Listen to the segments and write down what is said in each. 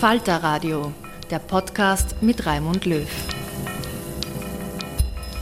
Falter Radio, der Podcast mit Raimund Löw.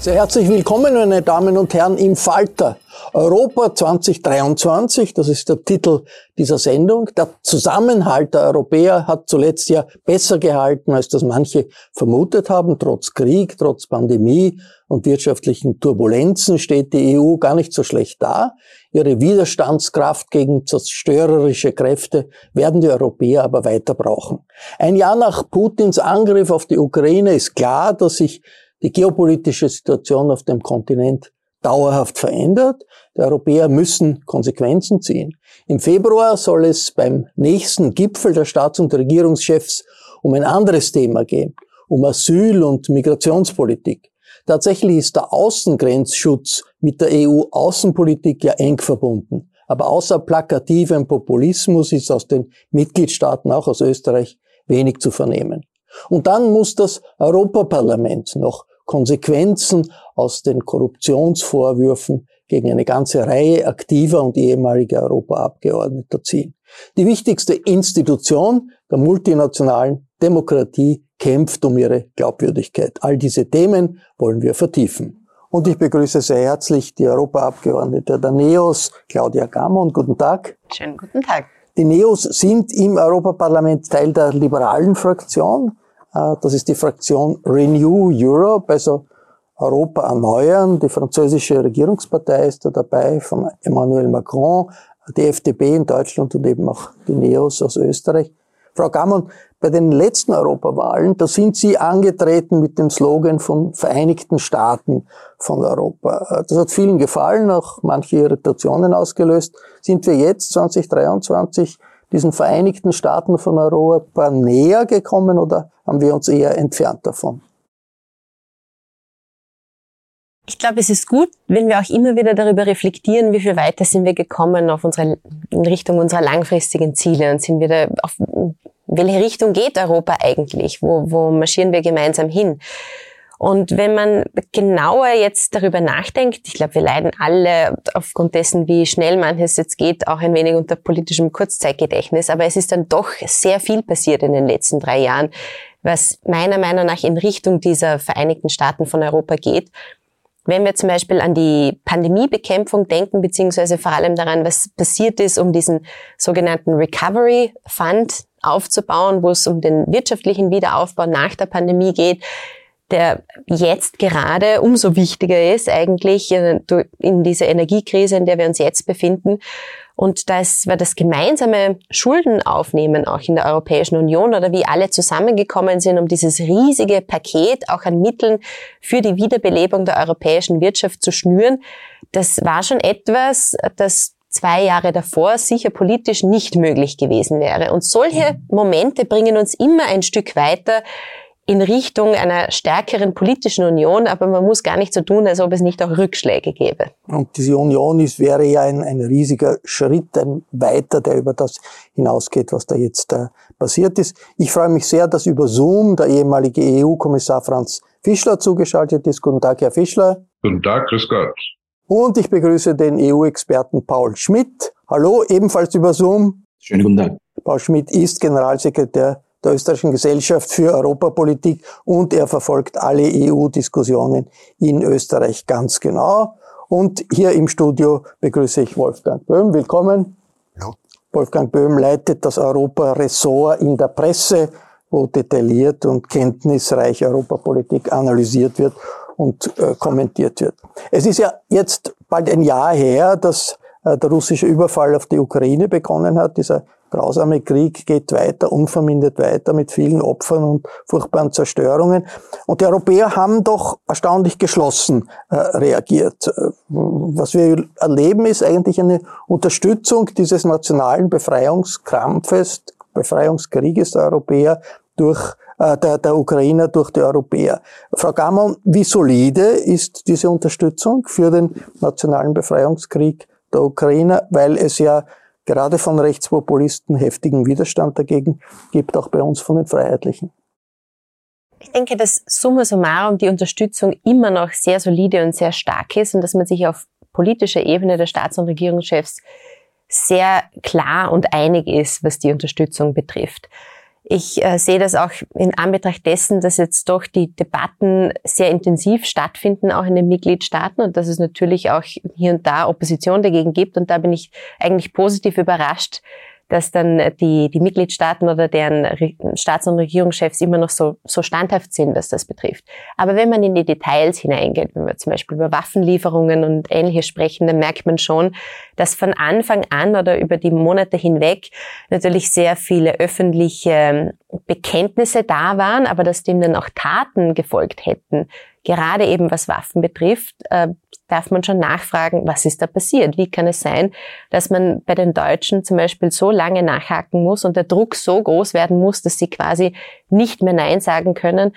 Sehr herzlich willkommen, meine Damen und Herren, im Falter. Europa 2023, das ist der Titel dieser Sendung. Der Zusammenhalt der Europäer hat zuletzt ja besser gehalten, als das manche vermutet haben. Trotz Krieg, trotz Pandemie und wirtschaftlichen Turbulenzen steht die EU gar nicht so schlecht da. Ihre Widerstandskraft gegen zerstörerische Kräfte werden die Europäer aber weiter brauchen. Ein Jahr nach Putins Angriff auf die Ukraine ist klar, dass sich die geopolitische Situation auf dem Kontinent dauerhaft verändert. Die Europäer müssen Konsequenzen ziehen. Im Februar soll es beim nächsten Gipfel der Staats- und Regierungschefs um ein anderes Thema gehen, um Asyl- und Migrationspolitik. Tatsächlich ist der Außengrenzschutz mit der EU-Außenpolitik ja eng verbunden. Aber außer plakativem Populismus ist aus den Mitgliedstaaten, auch aus Österreich, wenig zu vernehmen. Und dann muss das Europaparlament noch Konsequenzen aus den Korruptionsvorwürfen gegen eine ganze Reihe aktiver und ehemaliger Europaabgeordneter ziehen. Die wichtigste Institution der multinationalen Demokratie kämpft um ihre Glaubwürdigkeit. All diese Themen wollen wir vertiefen. Und ich begrüße sehr herzlich die Europaabgeordnete der NEOS, Claudia Gamon. Guten Tag. Schönen guten Tag. Die NEOS sind im Europaparlament Teil der liberalen Fraktion. Äh, das ist die Fraktion Renew Europe, also Europa erneuern. Die französische Regierungspartei ist da dabei, von Emmanuel Macron, die FDP in Deutschland und eben auch die Neos aus Österreich. Frau Gammon, bei den letzten Europawahlen, da sind Sie angetreten mit dem Slogan von Vereinigten Staaten von Europa. Äh, das hat vielen gefallen, auch manche Irritationen ausgelöst. Sind wir jetzt 2023 diesen Vereinigten Staaten von Europa näher gekommen oder haben wir uns eher entfernt davon? Ich glaube, es ist gut, wenn wir auch immer wieder darüber reflektieren, wie viel weiter sind wir gekommen auf unsere, in Richtung unserer langfristigen Ziele und sind wir da auf, welche Richtung geht Europa eigentlich? Wo, wo marschieren wir gemeinsam hin? Und wenn man genauer jetzt darüber nachdenkt, ich glaube, wir leiden alle aufgrund dessen, wie schnell manches jetzt geht, auch ein wenig unter politischem Kurzzeitgedächtnis, aber es ist dann doch sehr viel passiert in den letzten drei Jahren, was meiner Meinung nach in Richtung dieser Vereinigten Staaten von Europa geht. Wenn wir zum Beispiel an die Pandemiebekämpfung denken, beziehungsweise vor allem daran, was passiert ist, um diesen sogenannten Recovery Fund aufzubauen, wo es um den wirtschaftlichen Wiederaufbau nach der Pandemie geht, der jetzt gerade umso wichtiger ist eigentlich in dieser Energiekrise, in der wir uns jetzt befinden. Und das war das gemeinsame Schuldenaufnehmen auch in der Europäischen Union oder wie alle zusammengekommen sind, um dieses riesige Paket auch an Mitteln für die Wiederbelebung der europäischen Wirtschaft zu schnüren. Das war schon etwas, das zwei Jahre davor sicher politisch nicht möglich gewesen wäre. Und solche Momente bringen uns immer ein Stück weiter in Richtung einer stärkeren politischen Union, aber man muss gar nicht so tun, als ob es nicht auch Rückschläge gäbe. Und diese Union ist, wäre ja ein, ein riesiger Schritt, ein weiter, der über das hinausgeht, was da jetzt äh, passiert ist. Ich freue mich sehr, dass über Zoom der ehemalige EU-Kommissar Franz Fischler zugeschaltet ist. Guten Tag, Herr Fischler. Guten Tag, grüß Gott. Und ich begrüße den EU-Experten Paul Schmidt. Hallo, ebenfalls über Zoom. Schönen guten Tag. Paul Schmidt ist Generalsekretär der Österreichischen Gesellschaft für Europapolitik und er verfolgt alle EU-Diskussionen in Österreich ganz genau. Und hier im Studio begrüße ich Wolfgang Böhm. Willkommen. Ja. Wolfgang Böhm leitet das Europa-Ressort in der Presse, wo detailliert und kenntnisreich Europapolitik analysiert wird und äh, kommentiert wird. Es ist ja jetzt bald ein Jahr her, dass äh, der russische Überfall auf die Ukraine begonnen hat, dieser grausame Krieg geht weiter, unvermindert weiter mit vielen Opfern und furchtbaren Zerstörungen. Und die Europäer haben doch erstaunlich geschlossen äh, reagiert. Äh, was wir erleben, ist eigentlich eine Unterstützung dieses nationalen Befreiungskampfes, Befreiungskrieges der Europäer durch äh, der, der Ukrainer durch die Europäer. Frau Gammon, wie solide ist diese Unterstützung für den nationalen Befreiungskrieg der Ukrainer, weil es ja gerade von Rechtspopulisten heftigen Widerstand dagegen gibt, auch bei uns von den Freiheitlichen. Ich denke, dass summa summarum die Unterstützung immer noch sehr solide und sehr stark ist und dass man sich auf politischer Ebene der Staats- und Regierungschefs sehr klar und einig ist, was die Unterstützung betrifft. Ich äh, sehe das auch in Anbetracht dessen, dass jetzt doch die Debatten sehr intensiv stattfinden, auch in den Mitgliedstaaten und dass es natürlich auch hier und da Opposition dagegen gibt. Und da bin ich eigentlich positiv überrascht, dass dann die, die Mitgliedstaaten oder deren Staats- und Regierungschefs immer noch so, so standhaft sind, was das betrifft. Aber wenn man in die Details hineingeht, wenn wir zum Beispiel über Waffenlieferungen und ähnliches sprechen, dann merkt man schon, dass von Anfang an oder über die Monate hinweg natürlich sehr viele öffentliche Bekenntnisse da waren, aber dass dem dann auch Taten gefolgt hätten, gerade eben was Waffen betrifft, äh, darf man schon nachfragen, was ist da passiert? Wie kann es sein, dass man bei den Deutschen zum Beispiel so lange nachhaken muss und der Druck so groß werden muss, dass sie quasi nicht mehr Nein sagen können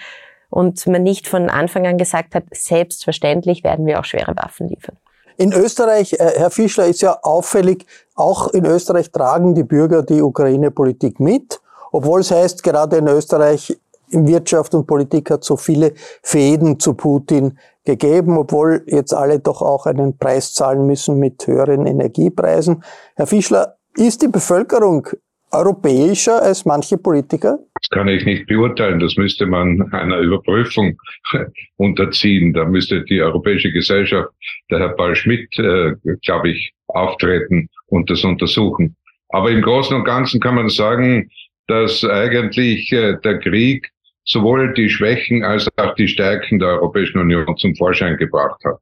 und man nicht von Anfang an gesagt hat, selbstverständlich werden wir auch schwere Waffen liefern. In Österreich, äh, Herr Fischler, ist ja auffällig, auch in Österreich tragen die Bürger die Ukraine-Politik mit, obwohl es heißt, gerade in Österreich in Wirtschaft und Politik hat so viele Fäden zu Putin gegeben, obwohl jetzt alle doch auch einen Preis zahlen müssen mit höheren Energiepreisen. Herr Fischler, ist die Bevölkerung europäischer als manche Politiker? Das kann ich nicht beurteilen. Das müsste man einer Überprüfung unterziehen. Da müsste die Europäische Gesellschaft, der Herr Paul Schmidt, äh, glaube ich, auftreten und das untersuchen. Aber im Großen und Ganzen kann man sagen, dass eigentlich äh, der Krieg sowohl die Schwächen als auch die Stärken der Europäischen Union zum Vorschein gebracht hat.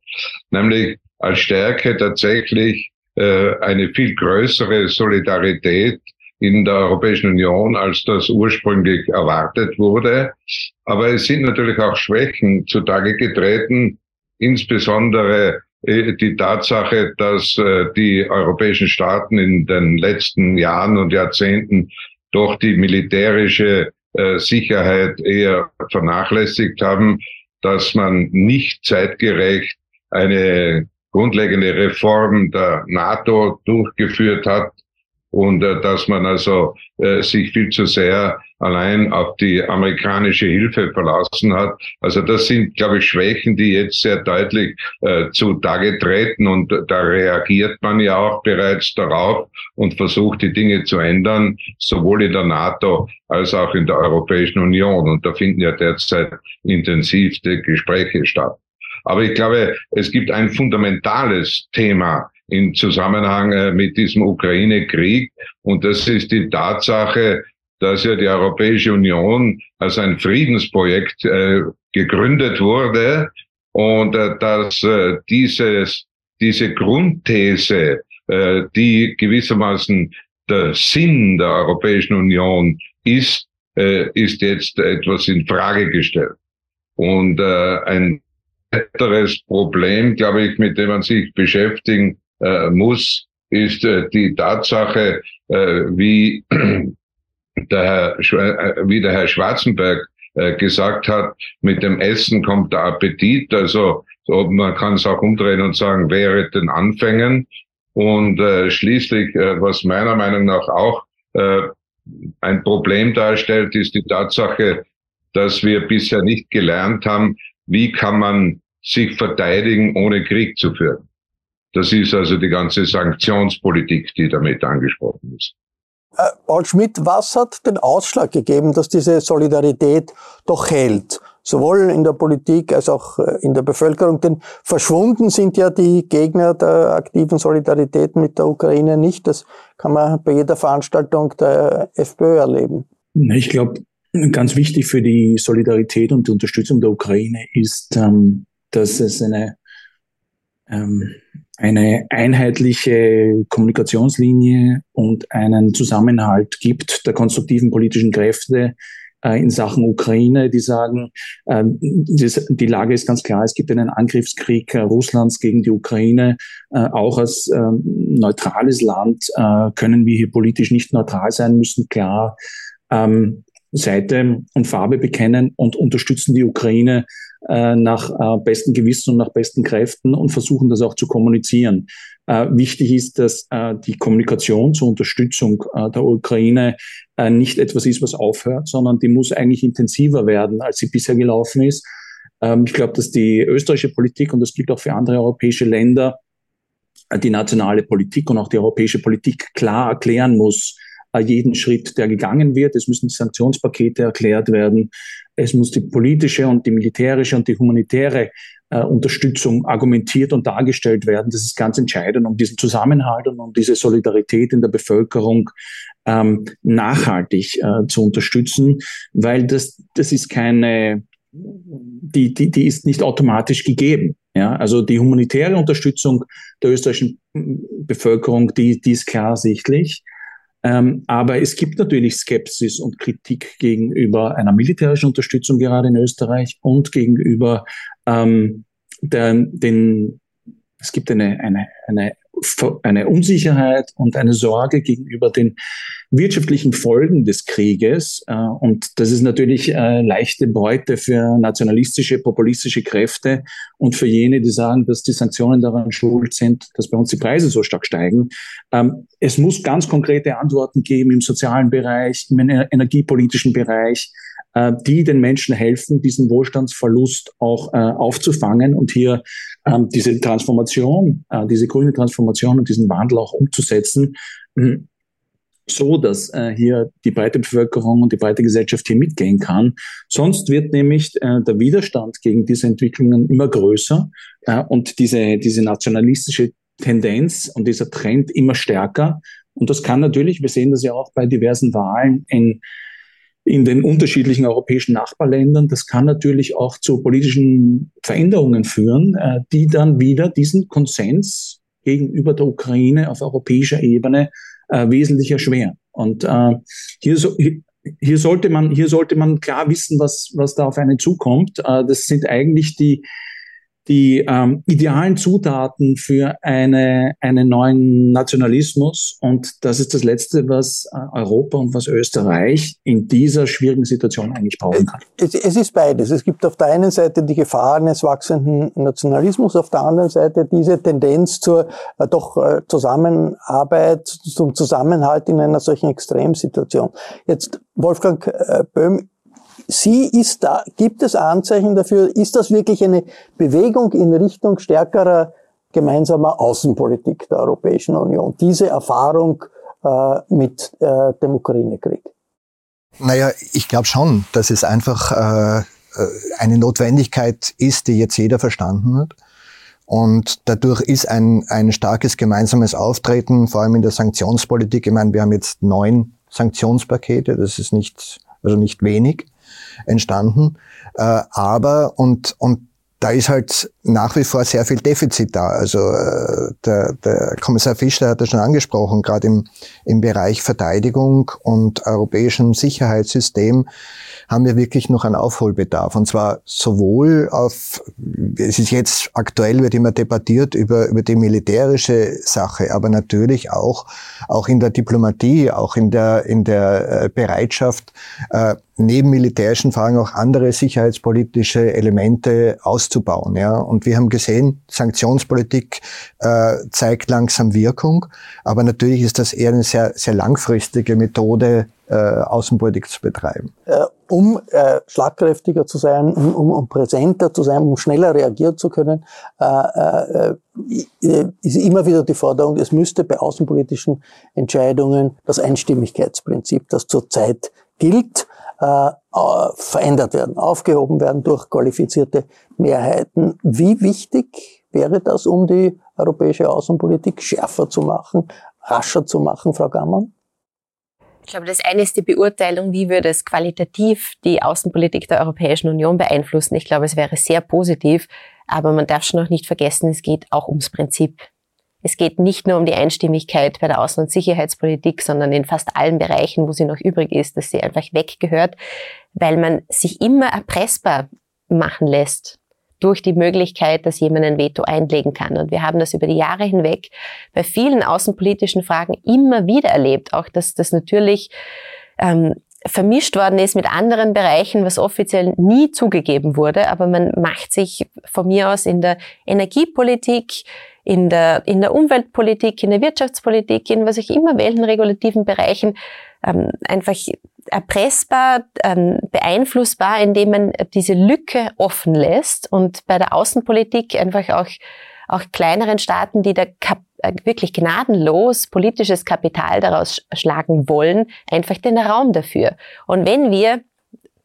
Nämlich als Stärke tatsächlich äh, eine viel größere Solidarität in der Europäischen Union, als das ursprünglich erwartet wurde. Aber es sind natürlich auch Schwächen zutage getreten, insbesondere äh, die Tatsache, dass äh, die europäischen Staaten in den letzten Jahren und Jahrzehnten doch die militärische äh, Sicherheit eher vernachlässigt haben, dass man nicht zeitgerecht eine grundlegende Reform der NATO durchgeführt hat, und äh, dass man also äh, sich viel zu sehr allein auf die amerikanische Hilfe verlassen hat. Also das sind, glaube ich, Schwächen, die jetzt sehr deutlich äh, zutage treten und da reagiert man ja auch bereits darauf und versucht die Dinge zu ändern, sowohl in der NATO als auch in der Europäischen Union. Und da finden ja derzeit intensivste Gespräche statt. Aber ich glaube, es gibt ein fundamentales Thema, im Zusammenhang äh, mit diesem Ukraine-Krieg. Und das ist die Tatsache, dass ja die Europäische Union als ein Friedensprojekt äh, gegründet wurde und äh, dass äh, dieses, diese Grundthese, äh, die gewissermaßen der Sinn der Europäischen Union ist, ist jetzt etwas in Frage gestellt. Und ein weiteres Problem, glaube ich, mit dem man sich beschäftigen äh, muss, ist äh, die Tatsache, äh, wie, der Herr, äh, wie der Herr Schwarzenberg äh, gesagt hat, mit dem Essen kommt der Appetit. Also so, man kann es auch umdrehen und sagen, wäre den Anfängen. Und äh, schließlich, äh, was meiner Meinung nach auch äh, ein Problem darstellt, ist die Tatsache, dass wir bisher nicht gelernt haben, wie kann man sich verteidigen, ohne Krieg zu führen. Das ist also die ganze Sanktionspolitik, die damit angesprochen ist. Äh, Paul Schmidt, was hat den Ausschlag gegeben, dass diese Solidarität doch hält? Sowohl in der Politik als auch äh, in der Bevölkerung. Denn verschwunden sind ja die Gegner der aktiven Solidarität mit der Ukraine nicht. Das kann man bei jeder Veranstaltung der FPÖ erleben. Ich glaube, ganz wichtig für die Solidarität und die Unterstützung der Ukraine ist, ähm, dass es eine ähm, eine einheitliche Kommunikationslinie und einen Zusammenhalt gibt der konstruktiven politischen Kräfte äh, in Sachen Ukraine, die sagen, äh, die Lage ist ganz klar, es gibt einen Angriffskrieg äh, Russlands gegen die Ukraine. Auch als ähm, neutrales Land können wir hier politisch nicht neutral sein, müssen klar ähm, Seite und Farbe bekennen und unterstützen die Ukraine äh, nach äh, bestem Gewissen und nach besten Kräften und versuchen das auch zu kommunizieren. Äh, wichtig ist, dass äh, die Kommunikation zur Unterstützung äh, der Ukraine äh, nicht etwas ist, was aufhört, sondern die muss eigentlich intensiver werden, als sie bisher gelaufen ist. Ähm, ich glaube, dass die österreichische Politik, und das gilt auch für andere europäische Länder, die nationale Politik und auch die europäische Politik klar erklären muss, jeden Schritt, der gegangen wird. Es müssen Sanktionspakete erklärt werden. Es muss die politische und die militärische und die humanitäre äh, Unterstützung argumentiert und dargestellt werden. Das ist ganz entscheidend, um diesen Zusammenhalt und um diese Solidarität in der Bevölkerung ähm, nachhaltig äh, zu unterstützen, weil das, das ist keine, die, die, die ist nicht automatisch gegeben. Ja, also die humanitäre Unterstützung der österreichischen Bevölkerung, die, die ist klar sichtlich. Ähm, aber es gibt natürlich Skepsis und Kritik gegenüber einer militärischen Unterstützung gerade in Österreich und gegenüber ähm, der, den, es gibt eine, eine, eine eine Unsicherheit und eine Sorge gegenüber den wirtschaftlichen Folgen des Krieges. Äh, und das ist natürlich äh, leichte Beute für nationalistische, populistische Kräfte und für jene, die sagen, dass die Sanktionen daran schuld sind, dass bei uns die Preise so stark steigen. Ähm, es muss ganz konkrete Antworten geben im sozialen Bereich, im energiepolitischen Bereich, äh, die den Menschen helfen, diesen Wohlstandsverlust auch äh, aufzufangen und hier ähm, diese Transformation, äh, diese grüne Transformation und diesen Wandel auch umzusetzen, hm, so dass äh, hier die breite Bevölkerung und die breite Gesellschaft hier mitgehen kann. Sonst wird nämlich äh, der Widerstand gegen diese Entwicklungen immer größer äh, und diese, diese nationalistische Tendenz und dieser Trend immer stärker. Und das kann natürlich, wir sehen das ja auch bei diversen Wahlen in in den unterschiedlichen europäischen Nachbarländern. Das kann natürlich auch zu politischen Veränderungen führen, äh, die dann wieder diesen Konsens gegenüber der Ukraine auf europäischer Ebene äh, wesentlich erschweren. Und äh, hier, so, hier, sollte man, hier sollte man klar wissen, was, was da auf einen zukommt. Das sind eigentlich die, die ähm, idealen Zutaten für eine, einen neuen Nationalismus. Und das ist das Letzte, was äh, Europa und was Österreich in dieser schwierigen Situation eigentlich brauchen kann. Es, es ist beides. Es gibt auf der einen Seite die Gefahr eines wachsenden Nationalismus, auf der anderen Seite diese Tendenz zur äh, doch äh, Zusammenarbeit, zum Zusammenhalt in einer solchen Extremsituation. Jetzt, Wolfgang äh, Böhm, Sie ist da, gibt es Anzeichen dafür, ist das wirklich eine Bewegung in Richtung stärkerer gemeinsamer Außenpolitik der Europäischen Union, diese Erfahrung äh, mit äh, dem Ukraine-Krieg? Naja, ich glaube schon, dass es einfach äh, äh, eine Notwendigkeit ist, die jetzt jeder verstanden hat. Und dadurch ist ein, ein starkes gemeinsames Auftreten, vor allem in der Sanktionspolitik. Ich meine, wir haben jetzt neun Sanktionspakete, das ist nicht, also nicht wenig entstanden. Äh, aber, und, und da ist halt nach wie vor sehr viel Defizit da. Also äh, der, der Kommissar Fischer hat das schon angesprochen, gerade im, im Bereich Verteidigung und europäischem Sicherheitssystem haben wir wirklich noch einen Aufholbedarf. Und zwar sowohl auf, es ist jetzt aktuell, wird immer debattiert über, über die militärische Sache, aber natürlich auch, auch in der Diplomatie, auch in der, in der äh, Bereitschaft, äh, neben militärischen Fragen auch andere sicherheitspolitische Elemente auszubauen. Ja. Und wir haben gesehen, Sanktionspolitik äh, zeigt langsam Wirkung, aber natürlich ist das eher eine sehr, sehr langfristige Methode, äh, Außenpolitik zu betreiben. Äh, um äh, schlagkräftiger zu sein, um, um, um präsenter zu sein, um schneller reagieren zu können, äh, äh, äh, ist immer wieder die Forderung, es müsste bei außenpolitischen Entscheidungen das Einstimmigkeitsprinzip, das zurzeit gilt, äh, verändert werden, aufgehoben werden durch qualifizierte Mehrheiten. Wie wichtig wäre das, um die europäische Außenpolitik schärfer zu machen, rascher zu machen, Frau Gammann? Ich glaube, das eine ist die Beurteilung, wie würde es qualitativ die Außenpolitik der Europäischen Union beeinflussen. Ich glaube, es wäre sehr positiv, aber man darf schon auch nicht vergessen, es geht auch ums Prinzip. Es geht nicht nur um die Einstimmigkeit bei der Außen- und Sicherheitspolitik, sondern in fast allen Bereichen, wo sie noch übrig ist, dass sie einfach weggehört, weil man sich immer erpressbar machen lässt durch die Möglichkeit, dass jemand ein Veto einlegen kann. Und wir haben das über die Jahre hinweg bei vielen außenpolitischen Fragen immer wieder erlebt. Auch dass das natürlich ähm, vermischt worden ist mit anderen Bereichen, was offiziell nie zugegeben wurde. Aber man macht sich von mir aus in der Energiepolitik, in der, in der Umweltpolitik, in der Wirtschaftspolitik, in was ich immer welchen regulativen Bereichen ähm, einfach erpressbar, ähm, beeinflussbar, indem man diese Lücke offen lässt und bei der Außenpolitik einfach auch auch kleineren Staaten, die da äh, wirklich gnadenlos politisches Kapital daraus schlagen wollen, einfach den Raum dafür. Und wenn wir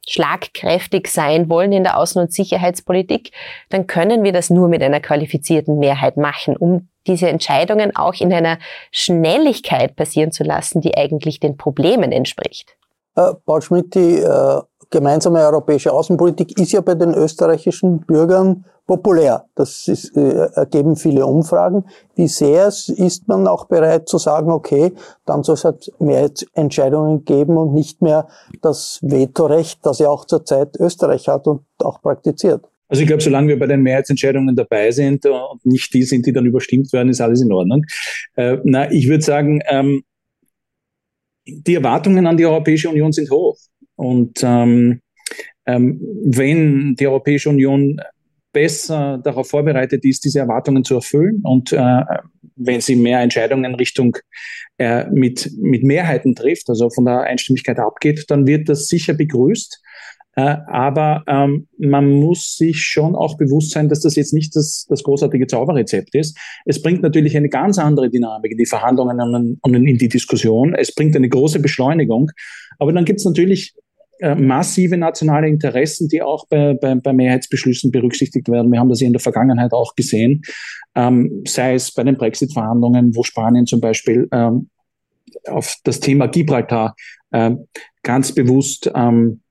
schlagkräftig sein wollen in der Außen- und Sicherheitspolitik, dann können wir das nur mit einer qualifizierten Mehrheit machen, um diese Entscheidungen auch in einer Schnelligkeit passieren zu lassen, die eigentlich den Problemen entspricht. Äh, Paul Schmidt, die äh, gemeinsame europäische Außenpolitik ist ja bei den österreichischen Bürgern populär. Das ist, äh, ergeben viele Umfragen. Wie sehr ist man auch bereit zu sagen, okay, dann soll es halt Mehrheitsentscheidungen geben und nicht mehr das Vetorecht, das ja auch zurzeit Österreich hat und auch praktiziert? Also ich glaube, solange wir bei den Mehrheitsentscheidungen dabei sind und nicht die sind, die dann überstimmt werden, ist alles in Ordnung. Äh, na, ich würde sagen, ähm, die Erwartungen an die Europäische Union sind hoch. Und ähm, ähm, wenn die Europäische Union besser darauf vorbereitet ist, diese Erwartungen zu erfüllen und äh, wenn sie mehr Entscheidungen in Richtung äh, mit, mit Mehrheiten trifft, also von der Einstimmigkeit abgeht, dann wird das sicher begrüßt. Äh, aber ähm, man muss sich schon auch bewusst sein, dass das jetzt nicht das, das großartige Zauberrezept ist. Es bringt natürlich eine ganz andere Dynamik in die Verhandlungen und in die Diskussion. Es bringt eine große Beschleunigung. Aber dann gibt es natürlich äh, massive nationale Interessen, die auch bei, bei, bei Mehrheitsbeschlüssen berücksichtigt werden. Wir haben das in der Vergangenheit auch gesehen, ähm, sei es bei den Brexit-Verhandlungen, wo Spanien zum Beispiel ähm, auf das Thema Gibraltar äh, ganz bewusst ähm,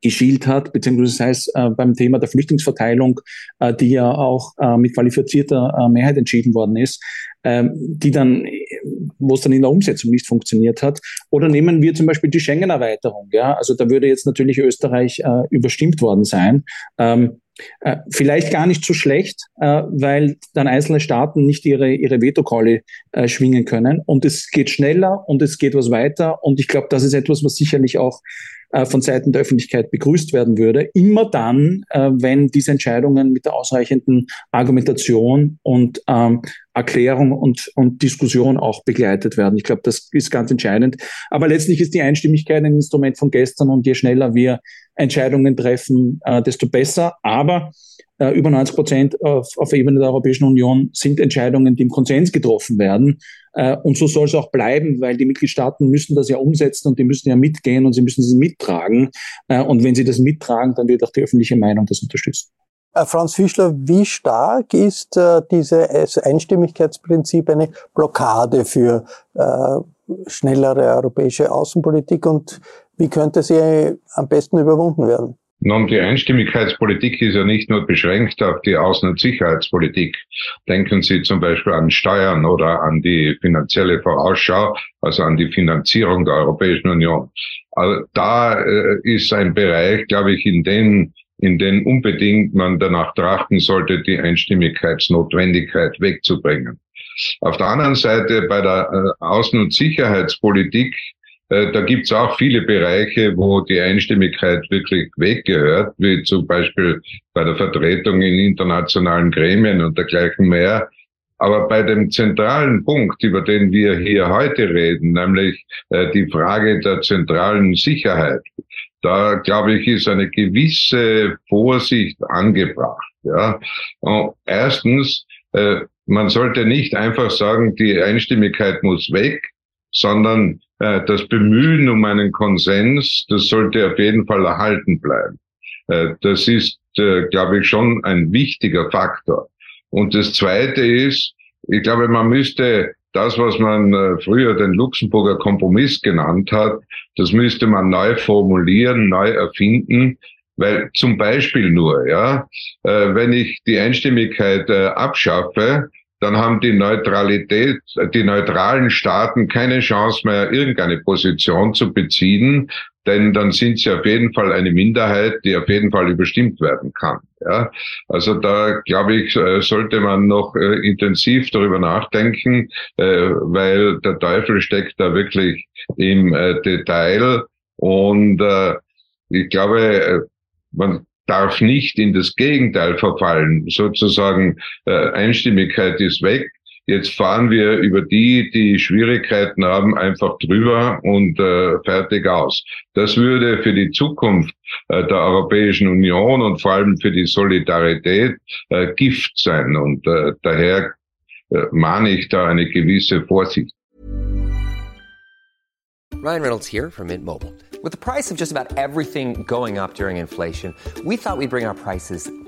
geschielt hat, beziehungsweise sei es äh, beim Thema der Flüchtlingsverteilung, äh, die ja auch äh, mit qualifizierter äh, Mehrheit entschieden worden ist, ähm, die dann, wo es dann in der Umsetzung nicht funktioniert hat. Oder nehmen wir zum Beispiel die Schengen-Erweiterung. Ja? Also da würde jetzt natürlich Österreich äh, überstimmt worden sein. Ähm, äh, vielleicht gar nicht so schlecht, äh, weil dann einzelne Staaten nicht ihre, ihre Vetokolle äh, schwingen können. Und es geht schneller und es geht was weiter. Und ich glaube, das ist etwas, was sicherlich auch äh, von Seiten der Öffentlichkeit begrüßt werden würde. Immer dann, äh, wenn diese Entscheidungen mit der ausreichenden Argumentation und ähm, Erklärung und, und Diskussion auch begleitet werden. Ich glaube, das ist ganz entscheidend. Aber letztlich ist die Einstimmigkeit ein Instrument von gestern und je schneller wir Entscheidungen treffen, äh, desto besser. Aber äh, über 90 Prozent auf, auf Ebene der Europäischen Union sind Entscheidungen, die im Konsens getroffen werden. Äh, und so soll es auch bleiben, weil die Mitgliedstaaten müssen das ja umsetzen und die müssen ja mitgehen und sie müssen es mittragen. Äh, und wenn sie das mittragen, dann wird auch die öffentliche Meinung das unterstützen. Äh, Franz Fischler, wie stark ist äh, dieses Einstimmigkeitsprinzip eine Blockade für äh, schnellere europäische Außenpolitik und Wie könnte sie am besten überwunden werden? Nun, die Einstimmigkeitspolitik ist ja nicht nur beschränkt auf die Außen- und Sicherheitspolitik. Denken Sie zum Beispiel an Steuern oder an die finanzielle Vorausschau, also an die Finanzierung der Europäischen Union. Also da äh, ist ein Bereich, glaube ich, in den in den unbedingt man danach trachten sollte, die Einstimmigkeitsnotwendigkeit wegzubringen. Auf der anderen Seite bei der äh, Außen- und Sicherheitspolitik äh, da gibt's auch viele Bereiche, wo die Einstimmigkeit wirklich weggehört, wie zum Beispiel bei der Vertretung in internationalen Gremien und dergleichen mehr. Aber bei dem zentralen Punkt, über den wir hier heute reden, nämlich äh, die Frage der zentralen Sicherheit, da glaube ich, ist eine gewisse Vorsicht angebracht. Ja. Erstens, äh, man sollte nicht einfach sagen, die Einstimmigkeit muss weg, sondern äh, das Bemühen um einen Konsens, das sollte auf jeden Fall erhalten bleiben. Äh, das ist, glaube ich, schon ein wichtiger Faktor. Und das Zweite ist, ich glaube, man müsste das, was man äh, früher den Luxemburger Kompromiss genannt hat, das müsste man neu formulieren, neu erfinden, weil zum Beispiel nur, ja, äh, wenn ich die Einstimmigkeit äh, abschaffe, dann haben die Neutralität, die neutralen Staaten keine Chance mehr, irgendeine Position zu beziehen, denn dann sind sie auf jeden Fall eine Minderheit, die auf jeden Fall überstimmt werden kann. Ja, also da glaube ich, äh, sollte man noch äh, intensiv darüber nachdenken, äh, weil der Teufel steckt da wirklich im Detail und ich glaube, man darf nicht in das Gegenteil verfallen. Sozusagen äh, Einstimmigkeit ist weg. Jetzt fahren wir über die, die Schwierigkeiten haben, einfach drüber und äh, fertig aus. Das würde für die Zukunft äh, der Europäischen Union und vor allem für die Solidarität äh, Gift sein. Und äh, daher äh, mahne ich da eine gewisse Vorsicht. Ryan Reynolds here from Mint Mobile. With the price of just about everything going up during inflation, we thought we'd bring our prices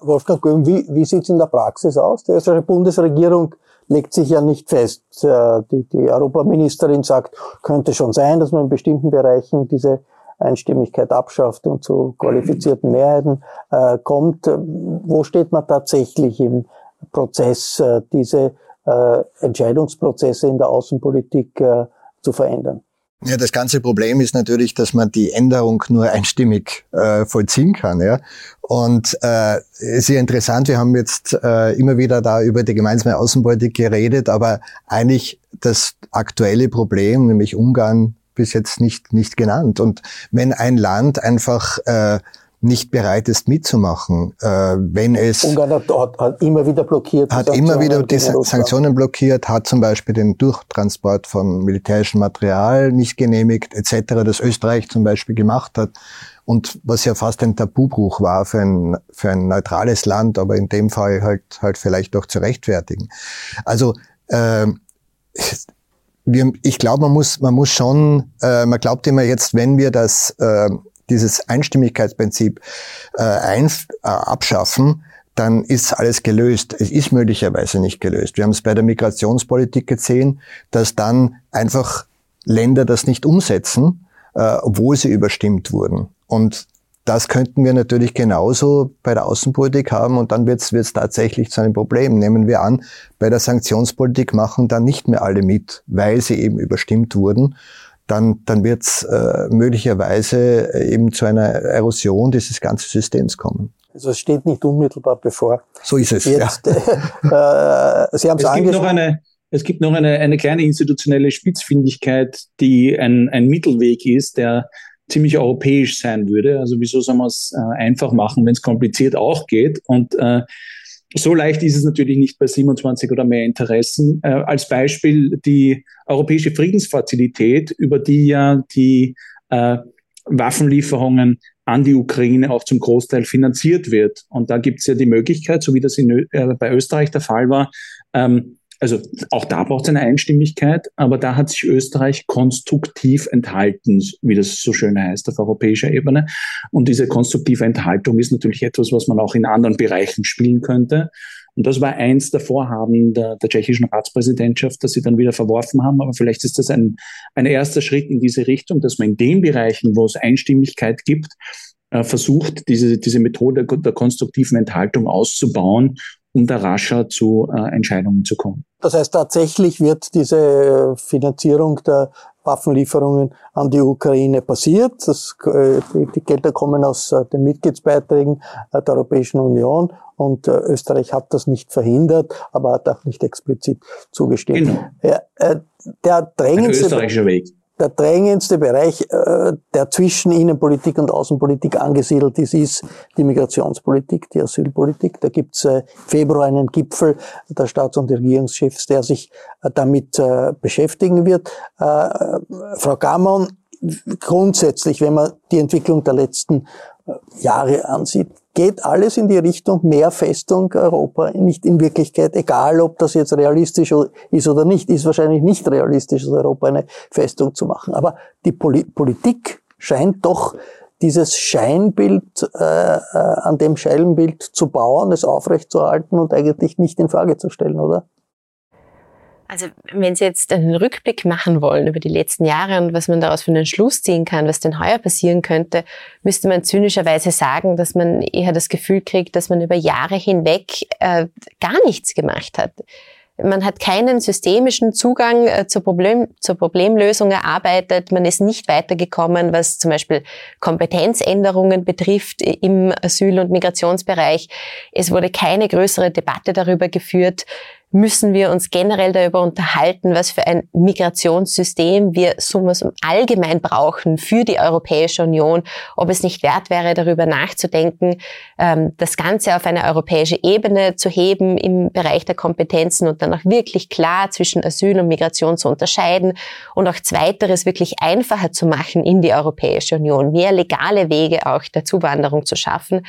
Wolfgang Göhm, wie, wie sieht es in der Praxis aus? Die österreichische Bundesregierung legt sich ja nicht fest. Äh, die, die Europaministerin sagt, könnte schon sein, dass man in bestimmten Bereichen diese Einstimmigkeit abschafft und zu qualifizierten Mehrheiten äh, kommt. Wo steht man tatsächlich im Prozess, äh, diese äh, Entscheidungsprozesse in der Außenpolitik äh, zu verändern? Ja, das ganze Problem ist natürlich, dass man die Änderung nur einstimmig äh, vollziehen kann. Ja? Und äh, sehr interessant, wir haben jetzt äh, immer wieder da über die gemeinsame Außenpolitik geredet, aber eigentlich das aktuelle Problem, nämlich Ungarn, bis jetzt nicht, nicht genannt. Und wenn ein Land einfach äh, nicht bereit ist mitzumachen, äh, wenn es Ungarn hat, hat, hat immer wieder blockiert, hat immer wieder die Sanktionen blockiert, hat zum Beispiel den Durchtransport von militärischem Material nicht genehmigt etc., das Österreich zum Beispiel gemacht hat und was ja fast ein Tabubruch war für ein für ein neutrales Land, aber in dem Fall halt halt vielleicht auch zu rechtfertigen. Also äh, wir, ich glaube, man muss, man muss schon, äh, man glaubt immer jetzt, wenn wir das äh, dieses Einstimmigkeitsprinzip äh, ein, äh, abschaffen, dann ist alles gelöst. Es ist möglicherweise nicht gelöst. Wir haben es bei der Migrationspolitik gesehen, dass dann einfach Länder das nicht umsetzen, äh, obwohl sie überstimmt wurden. Und das könnten wir natürlich genauso bei der Außenpolitik haben und dann wird es tatsächlich zu einem Problem. Nehmen wir an, bei der Sanktionspolitik machen dann nicht mehr alle mit, weil sie eben überstimmt wurden dann, dann wird es äh, möglicherweise äh, eben zu einer Erosion dieses ganzen Systems kommen. Also es steht nicht unmittelbar bevor. So ist es. Jetzt, ja. äh, Sie haben es angesprochen. Es gibt noch eine, eine kleine institutionelle Spitzfindigkeit, die ein, ein Mittelweg ist, der ziemlich europäisch sein würde. Also wieso soll man es äh, einfach machen, wenn es kompliziert auch geht? Und äh, so leicht ist es natürlich nicht bei 27 oder mehr Interessen. Äh, als Beispiel die Europäische Friedensfazilität, über die ja die äh, Waffenlieferungen an die Ukraine auch zum Großteil finanziert wird. Und da gibt es ja die Möglichkeit, so wie das in, äh, bei Österreich der Fall war, ähm, also auch da braucht es eine Einstimmigkeit, aber da hat sich Österreich konstruktiv enthalten, wie das so schön heißt, auf europäischer Ebene. Und diese konstruktive Enthaltung ist natürlich etwas, was man auch in anderen Bereichen spielen könnte. Und das war eins der Vorhaben der, der tschechischen Ratspräsidentschaft, dass sie dann wieder verworfen haben. Aber vielleicht ist das ein, ein erster Schritt in diese Richtung, dass man in den Bereichen, wo es Einstimmigkeit gibt, äh, versucht, diese, diese Methode der konstruktiven Enthaltung auszubauen um da rascher zu äh, Entscheidungen zu kommen. Das heißt, tatsächlich wird diese Finanzierung der Waffenlieferungen an die Ukraine passiert. Das, äh, die Gelder kommen aus äh, den Mitgliedsbeiträgen äh, der Europäischen Union und äh, Österreich hat das nicht verhindert, aber hat auch nicht explizit zugestimmt. Genau. Äh, der drängendste, Weg der drängendste Bereich, äh, der zwischen Innenpolitik und Außenpolitik angesiedelt ist, ist die Migrationspolitik, die Asylpolitik. Da gibt es äh, Februar einen Gipfel der Staats- und Regierungschefs, der sich äh, damit beschäftigen wird. Frau Gamon, grundsätzlich, wenn man die Entwicklung der letzten Jahre ansieht, geht alles in die Richtung mehr Festung Europa, nicht in Wirklichkeit, egal ob das jetzt realistisch ist oder nicht, ist wahrscheinlich nicht realistisch, Europa eine Festung zu machen. Aber die Poli Politik scheint doch dieses Scheinbild, äh, äh, an dem Scheinbild zu bauen, es aufrechtzuerhalten und eigentlich nicht in Frage zu stellen, oder? Also wenn Sie jetzt einen Rückblick machen wollen über die letzten Jahre und was man daraus für einen Schluss ziehen kann, was denn heuer passieren könnte, müsste man zynischerweise sagen, dass man eher das Gefühl kriegt, dass man über Jahre hinweg äh, gar nichts gemacht hat. Man hat keinen systemischen Zugang äh, zur, Problem, zur Problemlösung erarbeitet. Man ist nicht weitergekommen, was zum Beispiel Kompetenzänderungen betrifft im Asyl- und Migrationsbereich. Es wurde keine größere Debatte darüber geführt, müssen wir uns generell darüber unterhalten, was für ein Migrationssystem wir summa allgemein brauchen für die Europäische Union, ob es nicht wert wäre, darüber nachzudenken, ähm, das Ganze auf eine europäische Ebene zu heben im Bereich der Kompetenzen und dann auch wirklich klar zwischen Asyl und Migration zu unterscheiden und auch zweiteres wirklich einfacher zu machen in die Europäische Union, mehr legale Wege auch der Zuwanderung zu schaffen.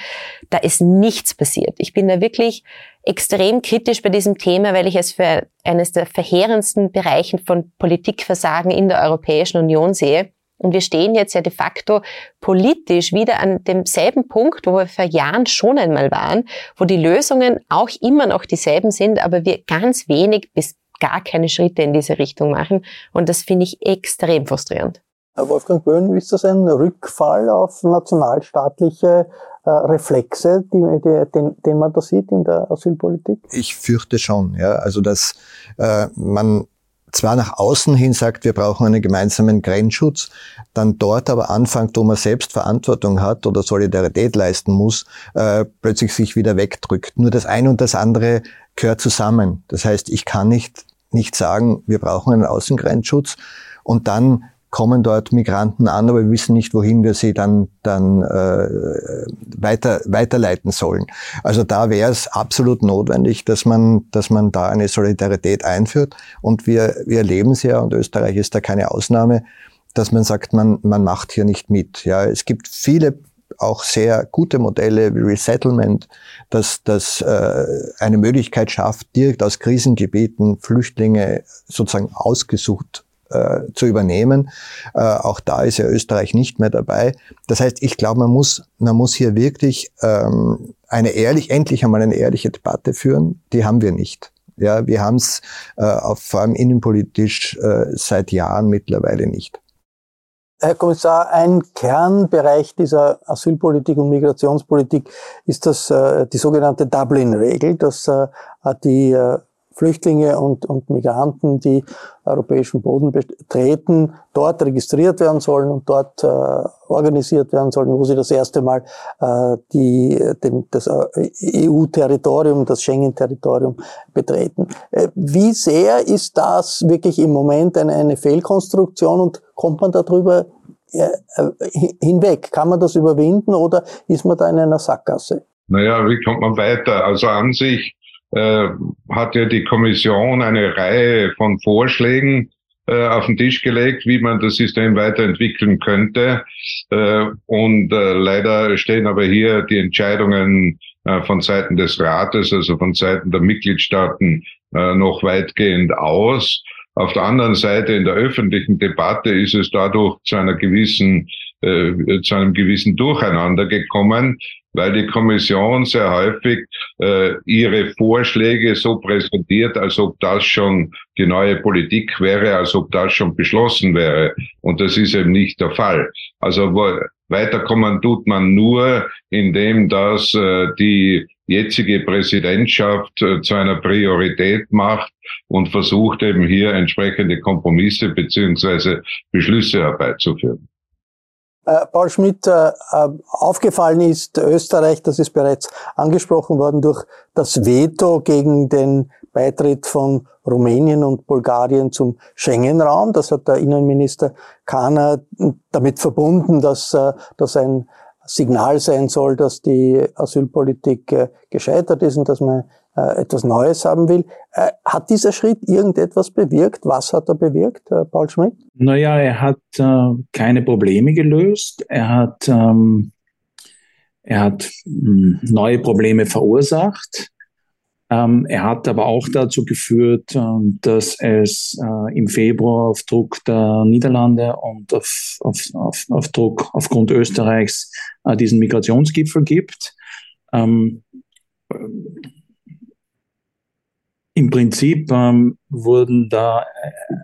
Da ist nichts passiert. Ich bin da wirklich extrem kritisch bei diesem Thema, weil ich es für eines der verheerendsten Bereichen von Politikversagen in der Europäischen Union sehe. Und wir stehen jetzt ja de facto politisch wieder an demselben Punkt, wo wir vor Jahren schon einmal waren, wo die Lösungen auch immer noch dieselben sind, aber wir ganz wenig bis gar keine Schritte in diese Richtung machen. Und das finde ich extrem frustrierend. Wolfgang Böhn, ist das ein Rückfall auf nationalstaatliche äh, Reflexe, die, die, den, den man da sieht in der Asylpolitik? Ich fürchte schon, ja. Also dass äh, man zwar nach außen hin sagt, wir brauchen einen gemeinsamen Grenzschutz, dann dort aber anfängt, wo man selbst Verantwortung hat oder Solidarität leisten muss, äh, plötzlich sich wieder wegdrückt. Nur das eine und das andere gehört zusammen. Das heißt, ich kann nicht, nicht sagen, wir brauchen einen Außengrenzschutz und dann kommen dort Migranten an, aber wir wissen nicht, wohin wir sie dann, dann äh, weiter, weiterleiten sollen. Also da wäre es absolut notwendig, dass man, dass man da eine Solidarität einführt. Und wir, wir erleben es ja, und Österreich ist da keine Ausnahme, dass man sagt, man, man macht hier nicht mit. Ja, es gibt viele auch sehr gute Modelle wie Resettlement, dass das äh, eine Möglichkeit schafft, direkt aus Krisengebieten Flüchtlinge sozusagen ausgesucht äh, zu übernehmen. Äh, auch da ist ja Österreich nicht mehr dabei. Das heißt, ich glaube, man muss, man muss hier wirklich ähm, eine ehrlich, endlich einmal eine ehrliche Debatte führen. Die haben wir nicht. Ja, wir haben es äh, vor allem innenpolitisch äh, seit Jahren mittlerweile nicht. Herr Kommissar, ein Kernbereich dieser Asylpolitik und Migrationspolitik ist das, äh, die sogenannte Dublin-Regel, dass äh, die äh, Flüchtlinge und, und Migranten, die europäischen Boden betreten, dort registriert werden sollen und dort äh, organisiert werden sollen, wo sie das erste Mal äh, die, den, das äh, EU-Territorium, das Schengen-Territorium betreten. Äh, wie sehr ist das wirklich im Moment eine, eine Fehlkonstruktion und kommt man darüber äh, hinweg? Kann man das überwinden oder ist man da in einer Sackgasse? Naja, wie kommt man weiter? Also an sich äh, hat ja die Kommission eine Reihe von Vorschlägen äh, auf den Tisch gelegt, wie man das System weiterentwickeln könnte. Äh, und äh, leider stehen aber hier die Entscheidungen äh, von Seiten des Rates, also von Seiten der Mitgliedstaaten, äh, noch weitgehend aus. Auf der anderen Seite in der öffentlichen Debatte ist es dadurch zu einer gewissen äh, zu einem gewissen Durcheinander gekommen, weil die Kommission sehr häufig äh, ihre Vorschläge so präsentiert, als ob das schon die neue Politik wäre, als ob das schon beschlossen wäre. Und das ist eben nicht der Fall. Also weiterkommen tut man nur, indem das äh, die jetzige Präsidentschaft äh, zu einer Priorität macht und versucht eben hier entsprechende Kompromisse beziehungsweise Beschlüsse herbeizuführen. Äh, Paul Schmidt, äh, äh, aufgefallen ist Österreich, das ist bereits angesprochen worden, durch das Veto gegen den Beitritt von Rumänien und Bulgarien zum Schengen-Raum. Das hat der Innenminister Kahner damit verbunden, dass das ein Signal sein soll, dass die Asylpolitik gescheitert ist und dass man äh, etwas Neues haben will. Äh, hat dieser Schritt irgendetwas bewirkt? Was hat er bewirkt, äh, Paul Schmidt? Naja, er hat äh, keine Probleme gelöst. Er hat, ähm, er hat mh, hm, neue Probleme verursacht. Ähm, er hat aber auch dazu geführt, äh, dass es äh, im Februar auf Druck der Niederlande und auf, auf, auf, auf Druck aufgrund Österreichs äh, diesen Migrationsgipfel gibt. Ähm, im Prinzip ähm, wurden da äh,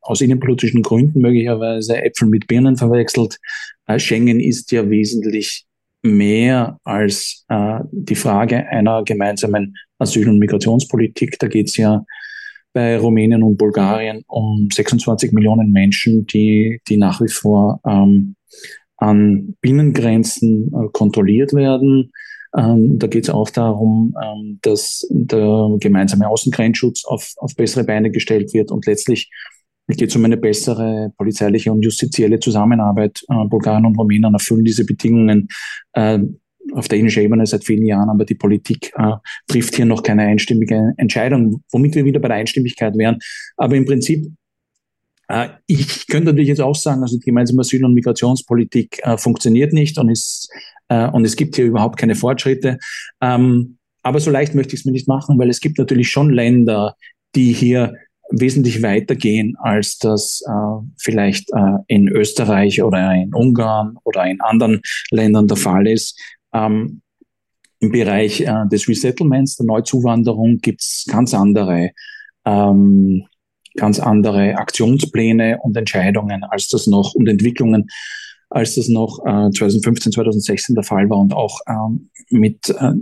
aus innenpolitischen Gründen möglicherweise Äpfel mit Birnen verwechselt. Äh, Schengen ist ja wesentlich mehr als äh, die Frage einer gemeinsamen Asyl- und Migrationspolitik. Da geht es ja bei Rumänien und Bulgarien um 26 Millionen Menschen, die, die nach wie vor ähm, an Binnengrenzen äh, kontrolliert werden. Ähm, da geht es auch darum, ähm, dass der gemeinsame Außengrenzschutz auf, auf bessere Beine gestellt wird und letztlich geht es um eine bessere polizeiliche und justizielle Zusammenarbeit. Äh, Bulgarien und Rumänien erfüllen diese Bedingungen äh, auf der indischen Ebene seit vielen Jahren, aber die Politik äh, trifft hier noch keine einstimmige Entscheidung, womit wir wieder bei der Einstimmigkeit wären. Aber im Prinzip äh, ich könnte natürlich jetzt auch sagen, also die gemeinsame Asyl- und Migrationspolitik äh, funktioniert nicht und ist äh, und es gibt hier überhaupt keine Fortschritte. Ähm, aber so leicht möchte ich es mir nicht machen, weil es gibt natürlich schon Länder, die hier wesentlich weiter gehen, als das äh, vielleicht äh, in Österreich oder in Ungarn oder in anderen Ländern der Fall ist. Ähm, Im Bereich äh, des Resettlements, der Neuzuwanderung, gibt es ganz andere, ähm, ganz andere Aktionspläne und Entscheidungen, als das noch und Entwicklungen, als das noch äh, 2015, 2016 der Fall war und auch ähm, mit äh,